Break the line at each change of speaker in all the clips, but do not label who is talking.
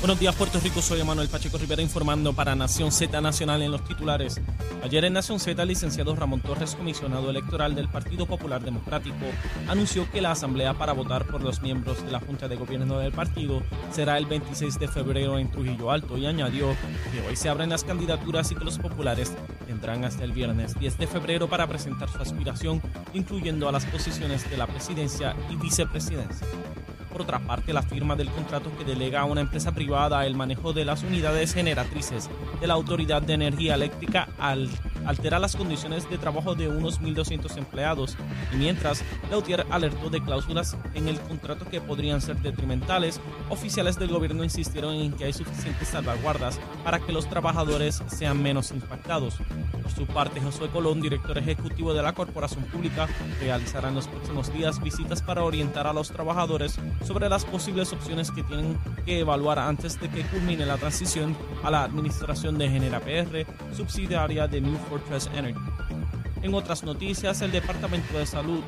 Buenos días, Puerto Rico. Soy Manuel Pacheco Rivera informando para Nación Z Nacional en los titulares. Ayer en Nación Z, el licenciado Ramón Torres, comisionado electoral del Partido Popular Democrático, anunció que la asamblea para votar por los miembros de la Junta de Gobierno del partido será el 26 de febrero en Trujillo Alto y añadió que hoy se abren las candidaturas y que los populares tendrán hasta el viernes 10 de febrero para presentar su aspiración, incluyendo a las posiciones de la presidencia y vicepresidencia. Por otra parte, la firma del contrato que delega a una empresa privada el manejo de las unidades generatrices de la Autoridad de Energía Eléctrica al altera las condiciones de trabajo de unos 1.200 empleados y mientras Lautier alertó de cláusulas en el contrato que podrían ser detrimentales, oficiales del gobierno insistieron en que hay suficientes salvaguardas para que los trabajadores sean menos impactados. Por su parte, Josué Colón, director ejecutivo de la Corporación Pública, realizará en los próximos días visitas para orientar a los trabajadores sobre las posibles opciones que tienen que evaluar antes de que culmine la transición a la administración de Genera PR, subsidiaria de New Fortress Energy. En otras noticias, el Departamento de Salud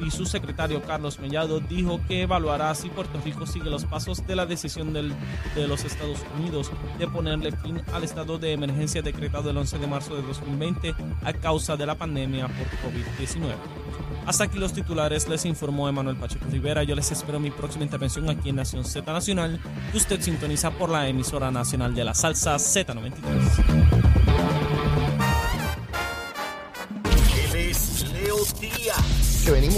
y su secretario Carlos Mellado dijo que evaluará si Puerto Rico sigue los pasos de la decisión del, de los Estados Unidos de ponerle fin al estado de emergencia decretado el 11 de marzo de 2020 a causa de la pandemia por COVID-19. Hasta aquí los titulares, les informó Emanuel Pacheco Rivera. Yo les espero mi próxima intervención aquí en Nación Z Nacional, que usted sintoniza por la emisora nacional de la salsa Z93.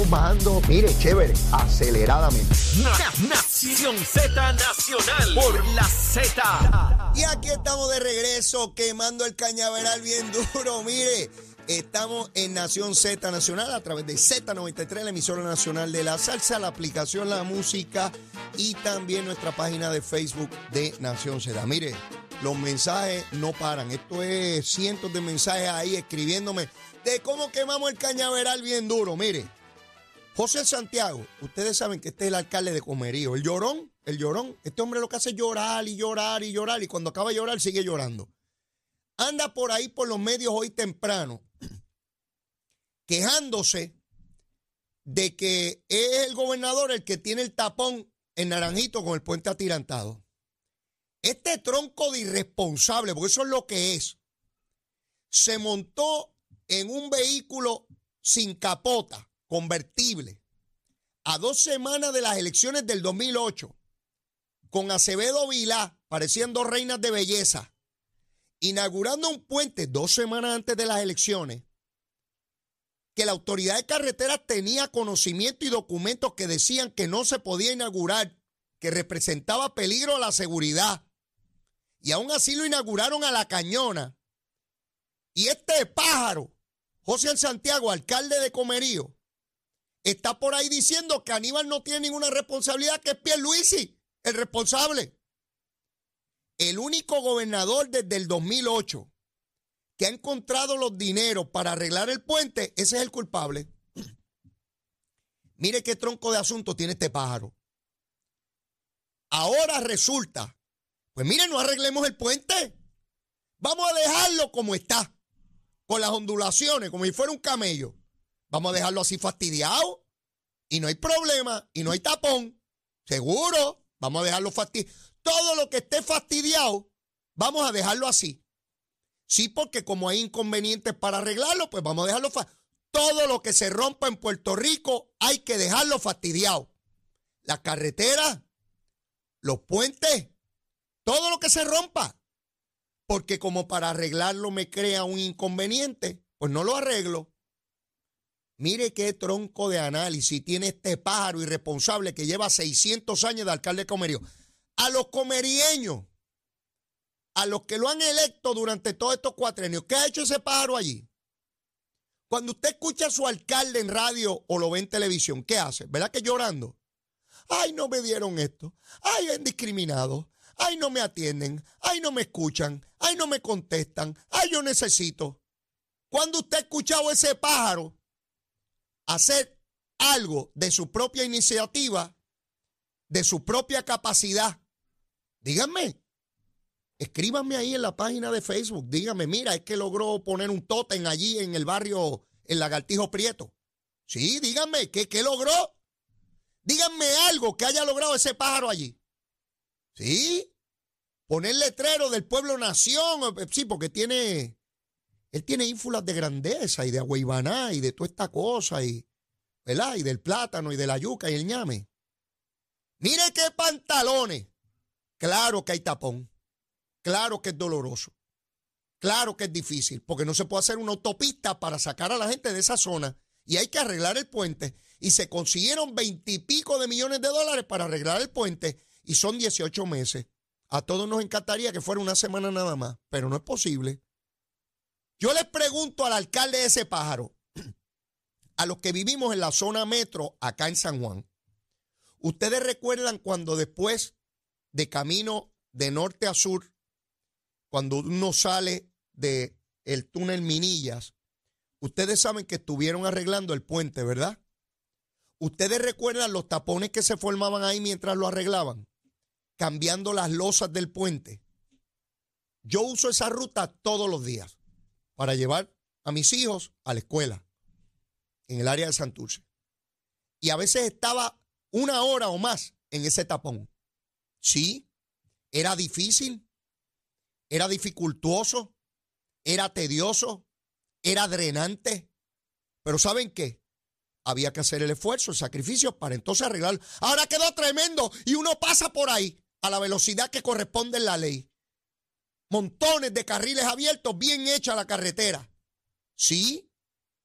Bajando, mire, chévere, aceleradamente.
Na- Nación Z Nacional por la Z.
Y aquí estamos de regreso quemando el cañaveral bien duro. Mire, estamos en Nación Z Nacional a través de Z93, la emisora nacional de la salsa, la aplicación La Música y también nuestra página de Facebook de Nación Z. Mire, los mensajes no paran. Esto es cientos de mensajes ahí escribiéndome de cómo quemamos el cañaveral bien duro. Mire, José Santiago, ustedes saben que este es el alcalde de Comerío, el llorón, el llorón. Este hombre lo que hace es llorar y llorar y llorar y cuando acaba de llorar sigue llorando. Anda por ahí por los medios hoy temprano quejándose de que es el gobernador el que tiene el tapón en Naranjito con el puente atirantado. Este tronco de irresponsable, porque eso es lo que es, se montó en un vehículo sin capota, convertible, a dos semanas de las elecciones del 2008, con Acevedo Vilá, pareciendo reinas de belleza, inaugurando un puente dos semanas antes de las elecciones, que la autoridad de carreteras tenía conocimiento y documentos que decían que no se podía inaugurar, que representaba peligro a la seguridad. Y aún así lo inauguraron a la cañona. Y este pájaro, José Santiago, alcalde de Comerío, está por ahí diciendo que Aníbal no tiene ninguna responsabilidad, que es Pierluisi, el responsable. El único gobernador desde el 2008 que ha encontrado los dineros para arreglar el puente, ese es el culpable. Mire qué tronco de asunto tiene este pájaro. Ahora resulta, pues mire, no arreglemos el puente. Vamos a dejarlo como está, con las ondulaciones, como si fuera un camello. Vamos a dejarlo así fastidiado y no hay problema y no hay tapón. Seguro, vamos a dejarlo fastidiado. Todo lo que esté fastidiado, vamos a dejarlo así. Sí, porque como hay inconvenientes para arreglarlo, pues vamos a dejarlo fastidiado. Todo lo que se rompa en Puerto Rico hay que dejarlo fastidiado. Las carreteras, los puentes, todo lo que se rompa. Porque como para arreglarlo me crea un inconveniente, pues no lo arreglo. Mire qué tronco de análisis tiene este pájaro irresponsable que lleva 600 años de alcalde de Comerío. A los comerieños, a los que lo han electo durante todos estos cuatrenios, ¿qué ha hecho ese pájaro allí? Cuando usted escucha a su alcalde en radio o lo ve en televisión, ¿qué hace? ¿Verdad que llorando? Ay, no me dieron esto. Ay, han discriminado. Ay, no me atienden. Ay, no me escuchan. Ay, no me contestan. Ay, yo necesito. ¿Cuándo usted ha escuchado ese pájaro hacer algo de su propia iniciativa, de su propia capacidad? Díganme. Escríbanme ahí en la página de Facebook. Díganme, mira, es que logró poner un tótem allí en el barrio el lagartijo prieto. Sí, díganme, ¿qué, qué logró? Díganme algo que haya logrado ese pájaro allí. Sí, poner letrero del pueblo nación, eh, sí, porque tiene, él tiene ínfulas de grandeza y de agüeybaná y de toda esta cosa y, ¿verdad? Y del plátano y de la yuca y el ñame. Mire qué pantalones. Claro que hay tapón. Claro que es doloroso. Claro que es difícil, porque no se puede hacer una autopista para sacar a la gente de esa zona y hay que arreglar el puente. Y se consiguieron veintipico de millones de dólares para arreglar el puente y son 18 meses. A todos nos encantaría que fuera una semana nada más, pero no es posible. Yo les pregunto al alcalde de ese pájaro, a los que vivimos en la zona metro acá en San Juan, ¿ustedes recuerdan cuando después de camino de norte a sur, cuando uno sale de el túnel Minillas, ustedes saben que estuvieron arreglando el puente, ¿verdad? Ustedes recuerdan los tapones que se formaban ahí mientras lo arreglaban, cambiando las losas del puente. Yo uso esa ruta todos los días para llevar a mis hijos a la escuela en el área de Santurce. Y a veces estaba una hora o más en ese tapón. Sí, era difícil, era dificultuoso, era tedioso, era drenante. Pero ¿saben qué? Había que hacer el esfuerzo, el sacrificio para entonces arreglarlo. Ahora quedó tremendo y uno pasa por ahí a la velocidad que corresponde en la ley. Montones de carriles abiertos, bien hecha la carretera. Sí,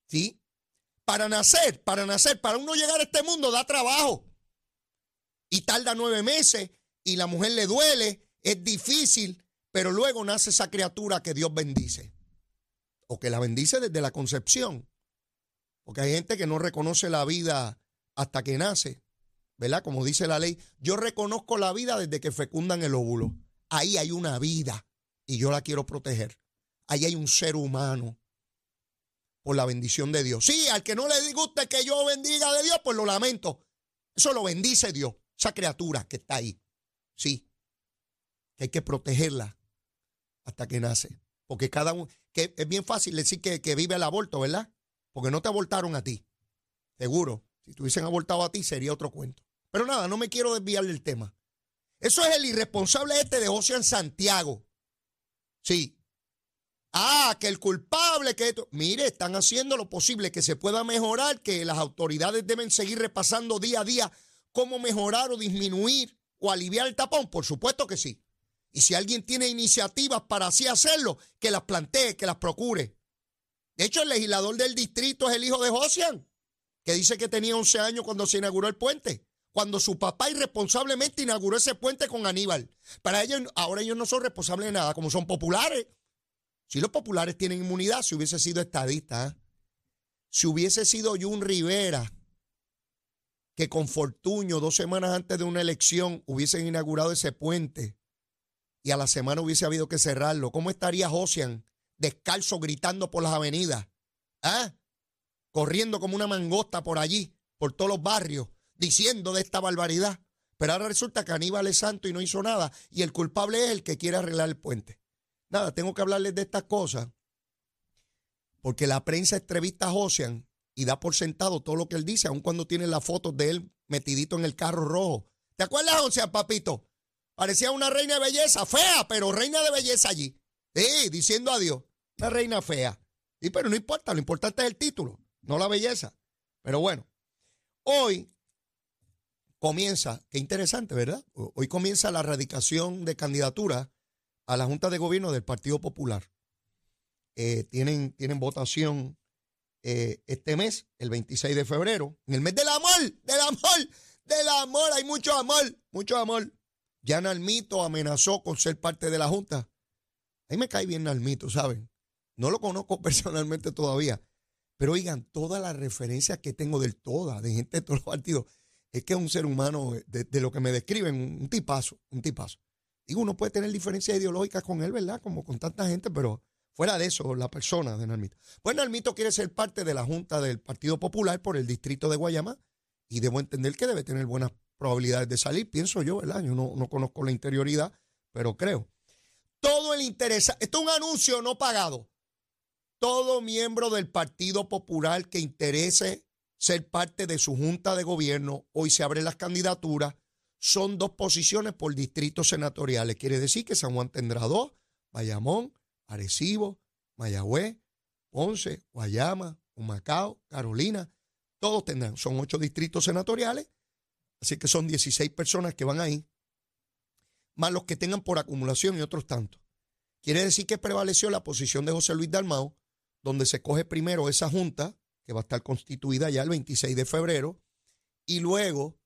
sí. Para nacer, para nacer, para uno llegar a este mundo da trabajo. Y tarda nueve meses y la mujer le duele, es difícil, pero luego nace esa criatura que Dios bendice. O que la bendice desde la concepción. Porque hay gente que no reconoce la vida hasta que nace. ¿Verdad? Como dice la ley, yo reconozco la vida desde que fecundan el óvulo. Ahí hay una vida y yo la quiero proteger. Ahí hay un ser humano por la bendición de Dios. Sí, al que no le guste que yo bendiga de Dios, pues lo lamento. Eso lo bendice Dios, esa criatura que está ahí. Sí, hay que protegerla hasta que nace. Porque cada uno, que es bien fácil decir que, que vive el aborto, ¿verdad? Porque no te abortaron a ti. Seguro. Si te hubiesen abortado a ti sería otro cuento. Pero nada, no me quiero desviar del tema. Eso es el irresponsable este de en Santiago. Sí. Ah, que el culpable, que esto. Mire, están haciendo lo posible que se pueda mejorar, que las autoridades deben seguir repasando día a día cómo mejorar o disminuir o aliviar el tapón. Por supuesto que sí. Y si alguien tiene iniciativas para así hacerlo, que las plantee, que las procure. De hecho, el legislador del distrito es el hijo de Josian, que dice que tenía 11 años cuando se inauguró el puente, cuando su papá irresponsablemente inauguró ese puente con Aníbal. Para ellos, ahora ellos no son responsables de nada, como son populares. Si los populares tienen inmunidad, si hubiese sido estadista, ¿eh? si hubiese sido Jun Rivera, que con Fortuño, dos semanas antes de una elección, hubiesen inaugurado ese puente, y a la semana hubiese habido que cerrarlo. ¿Cómo estaría Josian descalzo gritando por las avenidas? ¿Ah? Corriendo como una mangosta por allí, por todos los barrios, diciendo de esta barbaridad. Pero ahora resulta que Aníbal es santo y no hizo nada y el culpable es el que quiere arreglar el puente. Nada, tengo que hablarles de estas cosas porque la prensa entrevista a Josian y da por sentado todo lo que él dice, aun cuando tiene las fotos de él metidito en el carro rojo. ¿Te acuerdas, Josian, papito? Parecía una reina de belleza, fea, pero reina de belleza allí. Sí, diciendo adiós. Una reina fea. Y pero no importa, lo importante es el título, no la belleza. Pero bueno, hoy comienza, qué interesante, ¿verdad? Hoy comienza la radicación de candidatura a la Junta de Gobierno del Partido Popular. Eh, tienen, tienen votación eh, este mes, el 26 de febrero, en el mes del amor, del amor, del amor, hay mucho amor, mucho amor. Ya Nalmito amenazó con ser parte de la Junta. A mí me cae bien Nalmito, ¿saben? No lo conozco personalmente todavía. Pero oigan, todas las referencias que tengo del toda, de gente de todos los partidos, es que es un ser humano, de, lo que me describen, un tipazo, un tipazo. Digo, uno puede tener diferencias ideológicas con él, ¿verdad? Como con tanta gente, pero fuera de eso, la persona de Nalmito. Pues Nalmito quiere ser parte de la Junta del Partido Popular por el distrito de Guayama y debo entender que debe tener buenas probabilidades de salir, pienso yo, ¿verdad? Yo no, no conozco la interioridad, pero creo. Todo el interés, esto es un anuncio no pagado. todo miembro del Partido Popular que interese ser parte de su junta de gobierno, hoy se abren las candidaturas, son dos posiciones por distritos senatoriales. Quiere decir que San Juan tendrá dos, Bayamón, Arecibo, Mayagüez, Ponce, Guayama, Humacao, Carolina, todos tendrán, son ocho distritos senatoriales, así que son 16 personas que van ahí, más los que tengan por acumulación y otros tantos. Quiere decir que prevaleció la posición de José Luis Dalmao, donde se coge primero esa junta, que va a estar constituida ya el 26 de febrero, y luego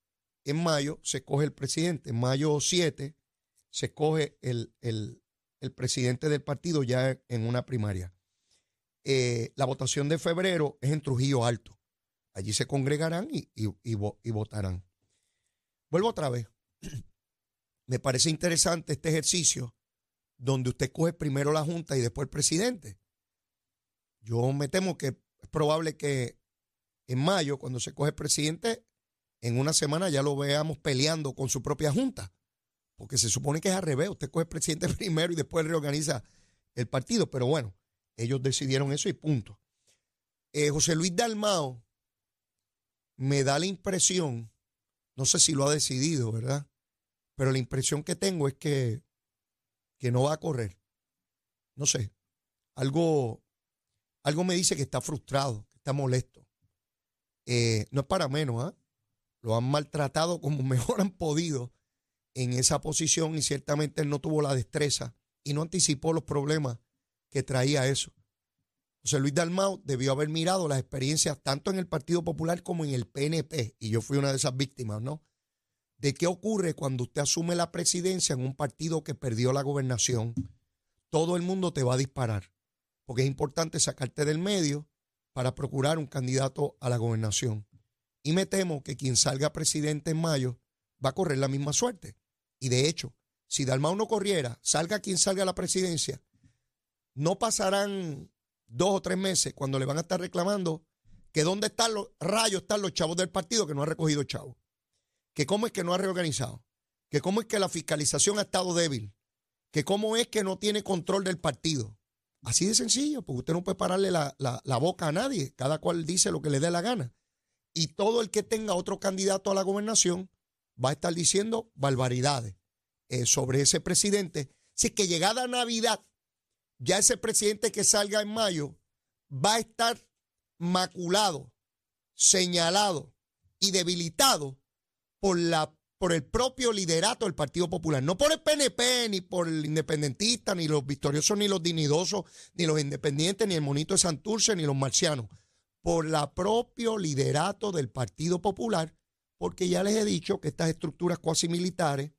en mayo se coge el presidente. En mayo 7 se coge el, presidente del partido ya en una primaria. Eh, la votación de febrero es en Trujillo Alto. Allí se congregarán y, y votarán. Vuelvo otra vez. Me parece interesante este ejercicio donde usted coge primero la Junta y después el presidente. Yo me temo que probable que en mayo, cuando se coge el presidente, en una semana ya lo veamos peleando con su propia Junta. Porque se supone que es al revés. Usted coge el presidente primero y después reorganiza el partido. Pero bueno, ellos decidieron eso y punto. Eh, José Luis Dalmao me da la impresión, no sé si lo ha decidido, ¿verdad? Pero la impresión que tengo es que que no va a correr. No sé, algo, algo me dice que está frustrado, que está molesto. Eh, no es para menos, ¿ah? Lo han maltratado como mejor han podido en esa posición y ciertamente él no tuvo la destreza y no anticipó los problemas que traía eso. José Luis Dalmau debió haber mirado las experiencias tanto en el Partido Popular como en el PNP, y yo fui una de esas víctimas, ¿no? de qué ocurre cuando usted asume la presidencia en un partido que perdió la gobernación. Todo el mundo te va a disparar, porque es importante sacarte del medio para procurar un candidato a la gobernación. Y me temo que quien salga presidente en mayo va a correr la misma suerte. Y de hecho, si Dalmau no corriera, salga quien salga a la presidencia, no pasarán dos o tres meses cuando le van a estar reclamando que dónde están los rayos, están los chavos del partido que no ha recogido chavos que cómo es que no ha reorganizado, que cómo es que la fiscalización ha estado débil, que cómo es que no tiene control del partido. Así de sencillo, porque usted no puede pararle la, boca a nadie, cada cual dice lo que le dé la gana. Y todo el que tenga otro candidato a la gobernación va a estar diciendo barbaridades eh, sobre ese presidente. Si es que llegada Navidad, ya ese presidente que salga en mayo va a estar maculado, señalado y debilitado por, la, por el propio liderato del Partido Popular, no por el PNP, ni por el independentista, ni los victoriosos, ni los dignidosos, ni los independientes, ni el monito de Santurce, ni los marcianos, por la propio liderato del Partido Popular, porque ya les he dicho que estas estructuras cuasi militares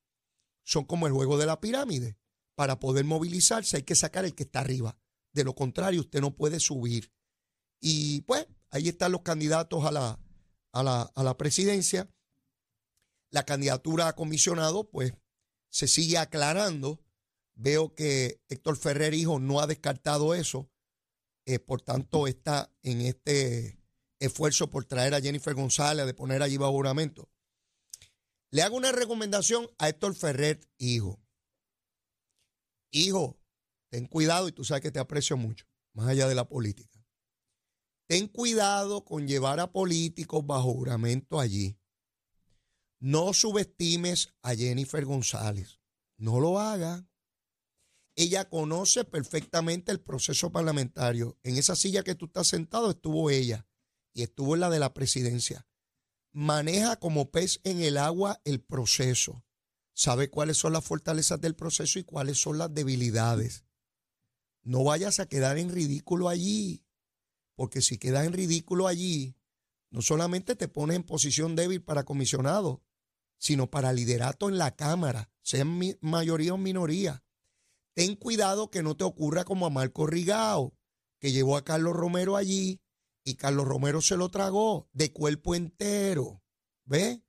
son como el juego de la pirámide. Para poder movilizarse hay que sacar el que está arriba. De lo contrario, usted no puede subir. Y pues ahí están los candidatos a la, a la, a la presidencia. La candidatura a comisionado, pues, se sigue aclarando. Veo que Héctor Ferrer, hijo, no ha descartado eso. Eh, por tanto, está en este esfuerzo por traer a Jennifer González, de poner allí bajo juramento. Le hago una recomendación a Héctor Ferrer, hijo. Hijo, ten cuidado y tú sabes que te aprecio mucho, más allá de la política. Ten cuidado con llevar a políticos bajo juramento allí. No subestimes a Jennifer González. No lo haga. Ella conoce perfectamente el proceso parlamentario. En esa silla que tú estás sentado estuvo ella y estuvo en la de la presidencia. Maneja como pez en el agua el proceso. Sabe cuáles son las fortalezas del proceso y cuáles son las debilidades. No vayas a quedar en ridículo allí, porque si quedas en ridículo allí, no solamente te pones en posición débil para comisionado, sino para liderato en la Cámara, sean mayoría o minoría. Ten cuidado que no te ocurra como a Marco Rigao, que llevó a Carlos Romero allí y Carlos Romero se lo tragó de cuerpo entero. ¿Ve?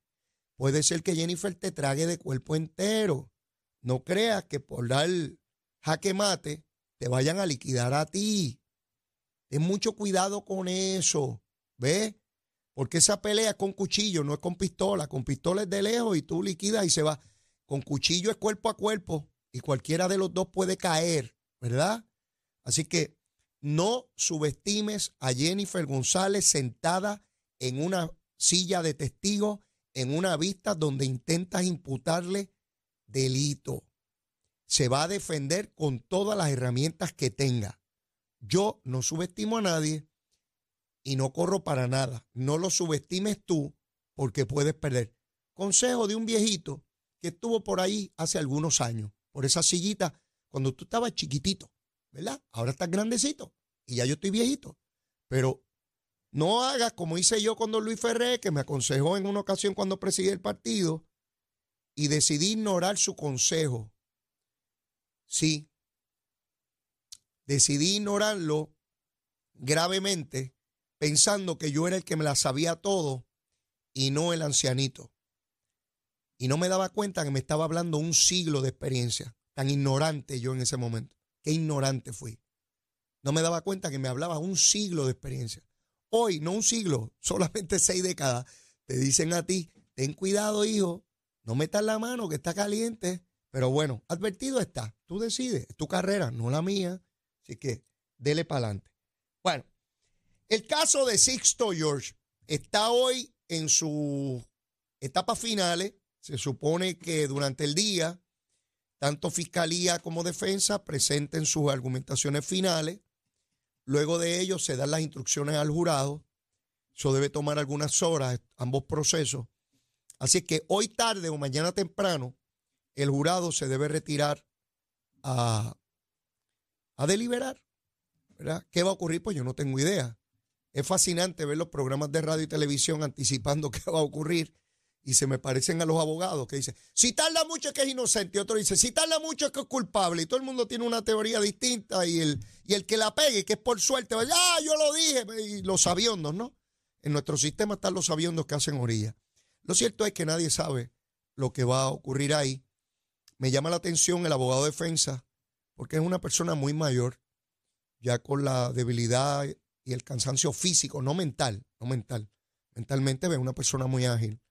Puede ser que Jennifer te trague de cuerpo entero. No creas que por dar jaque mate te vayan a liquidar a ti. Ten mucho cuidado con eso. ¿Ve? Porque esa pelea con cuchillo, no es con pistola. Con pistola es de lejos y tú liquidas y se va. Con cuchillo es cuerpo a cuerpo y cualquiera de los dos puede caer, ¿verdad? Así que no subestimes a Jennifer González sentada en una silla de testigo en una vista donde intentas imputarle delito. Se va a defender con todas las herramientas que tenga. Yo no subestimo a nadie y no corro para nada. No lo subestimes tú porque puedes perder. Consejo de un viejito que estuvo por ahí hace algunos años, por esa sillita, cuando tú estabas chiquitito, ¿verdad? Ahora estás grandecito y ya yo estoy viejito. Pero no hagas como hice yo con don Luis Ferré, que me aconsejó en una ocasión cuando presidí el partido y decidí ignorar su consejo. Sí, decidí ignorarlo gravemente, pensando que yo era el que me la sabía todo y no el ancianito. Y no me daba cuenta que me estaba hablando un siglo de experiencia. Tan ignorante yo en ese momento. Qué ignorante fui. No me daba cuenta que me hablaba un siglo de experiencia. Hoy, no un siglo, solamente seis décadas, te dicen a ti, ten cuidado, hijo, no metas la mano que está caliente. Pero bueno, advertido está. Tú decides, es tu carrera, no la mía. Así que dele para adelante. Bueno, el caso de Sixto George está hoy en sus etapas finales. Se supone que durante el día, tanto fiscalía como defensa presenten sus argumentaciones finales. Luego de ello se dan las instrucciones al jurado. Eso debe tomar algunas horas, ambos procesos. Así que hoy tarde o mañana temprano, el jurado se debe retirar a, deliberar. ¿Qué va a ocurrir? Pues yo no tengo idea. Es fascinante ver los programas de radio y televisión anticipando qué va a ocurrir y se me parecen a los abogados que dicen, si tarda mucho es que es inocente, y otro dice, si tarda mucho es que es culpable, y todo el mundo tiene una teoría distinta y el, y el que la pegue, que es por suerte, va ah, yo lo dije, y los aviondos, ¿no? En nuestro sistema están los aviondos que hacen orilla. Lo cierto es que nadie sabe lo que va a ocurrir ahí. Me llama la atención el abogado de defensa, porque es una persona muy mayor, ya con la debilidad y el cansancio físico, no mental, no mental. Mentalmente ve una persona muy ágil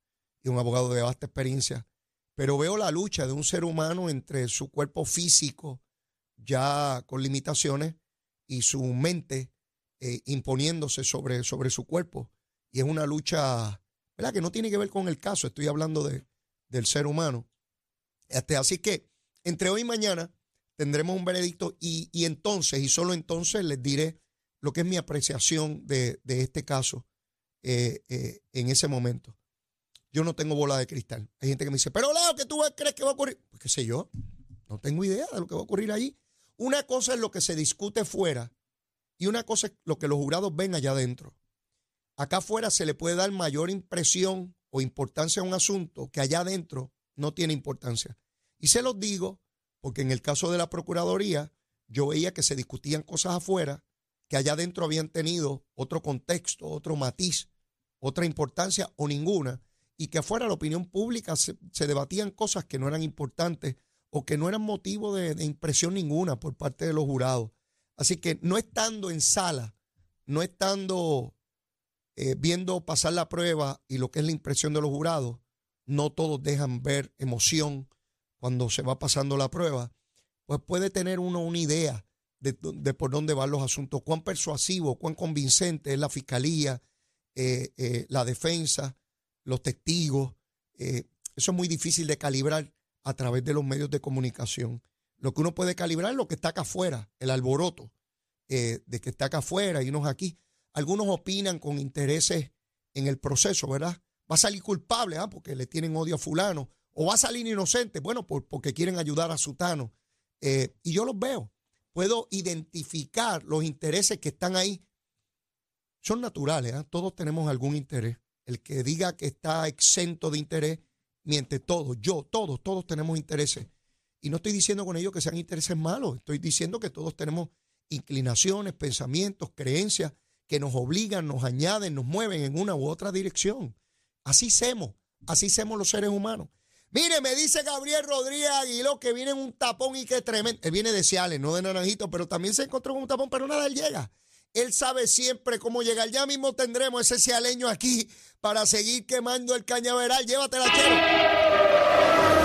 y un abogado de vasta experiencia, pero veo la lucha de un ser humano entre su cuerpo físico ya con limitaciones y su mente eh, imponiéndose sobre, sobre su cuerpo. Y es una lucha, ¿verdad? Que no tiene que ver con el caso, estoy hablando de, del ser humano. Este, así que entre hoy y mañana tendremos un veredicto y, y, entonces, y solo entonces les diré lo que es mi apreciación de, de este caso eh, eh, en ese momento. Yo no tengo bola de cristal. Hay gente que me dice, pero Leo, ¿qué tú crees que va a ocurrir? Pues qué sé yo, no tengo idea de lo que va a ocurrir allí. Una cosa es lo que se discute fuera y una cosa es lo que los jurados ven allá adentro. Acá afuera se le puede dar mayor impresión o importancia a un asunto que allá adentro no tiene importancia. Y se los digo porque en el caso de la Procuraduría yo veía que se discutían cosas afuera que allá adentro habían tenido otro contexto, otro matiz, otra importancia o ninguna y que afuera la opinión pública se, debatían cosas que no eran importantes o que no eran motivo de, impresión ninguna por parte de los jurados. Así que no estando en sala, no estando eh, viendo pasar la prueba y lo que es la impresión de los jurados, no todos dejan ver emoción cuando se va pasando la prueba, pues puede tener uno una idea de, por dónde van los asuntos, cuán persuasivo, cuán convincente es la fiscalía, eh, eh, la defensa, los testigos. Eh, eso es muy difícil de calibrar a través de los medios de comunicación. Lo que uno puede calibrar es lo que está acá afuera, el alboroto de que está acá afuera y unos aquí. Algunos opinan con intereses en el proceso, ¿verdad? Va a salir culpable, ¿ah? porque le tienen odio a fulano, o va a salir inocente, bueno, porque quieren ayudar a Sutano. Y yo los veo. Puedo identificar los intereses que están ahí. Son naturales, ¿ah? todos tenemos algún interés. El que diga que está exento de interés, miente todo. Yo, todos, todos tenemos intereses. Y no estoy diciendo con ello que sean intereses malos, estoy diciendo que todos tenemos inclinaciones, pensamientos, creencias que nos obligan, nos añaden, nos mueven en una u otra dirección. Así somos, así somos los seres humanos. Mire, me dice Gabriel Rodríguez Aguiló que viene en un tapón y que tremendo. Él viene de Ciales, no de Naranjito, pero también se encontró con un tapón, pero nada, él llega. Él sabe siempre cómo llegar. Ya mismo tendremos ese cialeño aquí para seguir quemando el cañaveral. Llévatela, chero.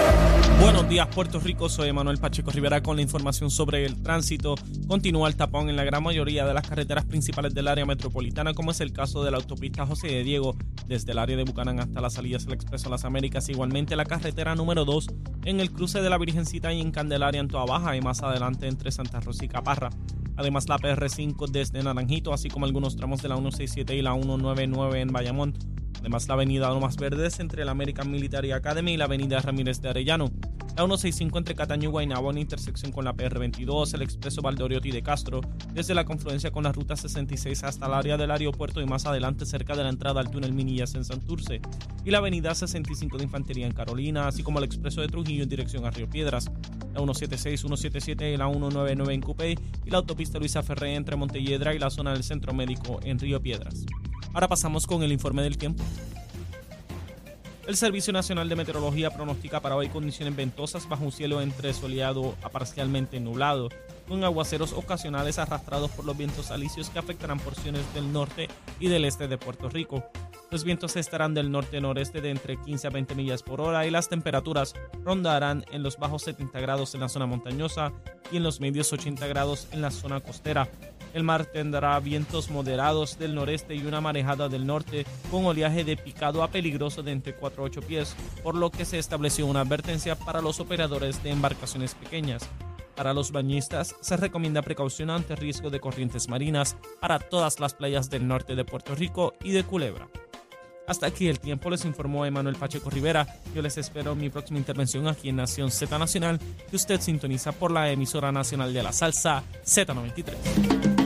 Buenos días, Puerto Rico. Soy Manuel Pacheco Rivera con la información sobre el tránsito. Continúa el tapón en la gran mayoría de las carreteras principales del área metropolitana, como es el caso de la autopista José de Diego, desde el área de Bucanán hasta las salidas del Expreso las Américas. Igualmente la carretera número 2 en el cruce de la Virgencita y en Candelaria en Toa Baja y más adelante entre Santa Rosa y Caparra. Además la PR5 desde Naranjito, así como algunos tramos de la 167 y la 199 en Bayamón Además, la avenida Lomas Verdes entre la American Military Academy y la avenida Ramírez de Arellano. La 165 entre Cataño y Guaynabo en intersección con la PR22, el expreso Valdoriotti de Castro, desde la confluencia con la ruta 66 hasta el área del aeropuerto y más adelante cerca de la entrada al túnel Minillas en Santurce, y la avenida 65 de Infantería en Carolina, así como el expreso de Trujillo en dirección a Río Piedras, la 176, 177 y la 199 en Cupey y la autopista Luisa Ferré entre Montelledra y la zona del Centro Médico en Río Piedras. Ahora pasamos con el informe del tiempo. El Servicio Nacional de Meteorología pronostica para hoy condiciones ventosas bajo un cielo entre soleado a parcialmente nublado, con aguaceros ocasionales arrastrados por los vientos alisios que afectarán porciones del norte y del este de Puerto Rico. Los vientos estarán del norte-noreste de entre 15 a 20 millas por hora y las temperaturas rondarán en los bajos 70 grados en la zona montañosa y en los medios 80 grados en la zona costera. El mar tendrá vientos moderados del noreste y una marejada del norte con oleaje de picado a peligroso de entre 4 a 8 pies, por lo que se estableció una advertencia para los operadores de embarcaciones pequeñas. Para los bañistas se recomienda precaución ante riesgo de corrientes marinas para todas las playas del norte de Puerto Rico y de Culebra. Hasta aquí el tiempo, les informó Emanuel Pacheco Rivera. Yo les espero mi próxima intervención aquí en Nación Z Nacional, que usted sintoniza por la emisora nacional de la salsa Z93.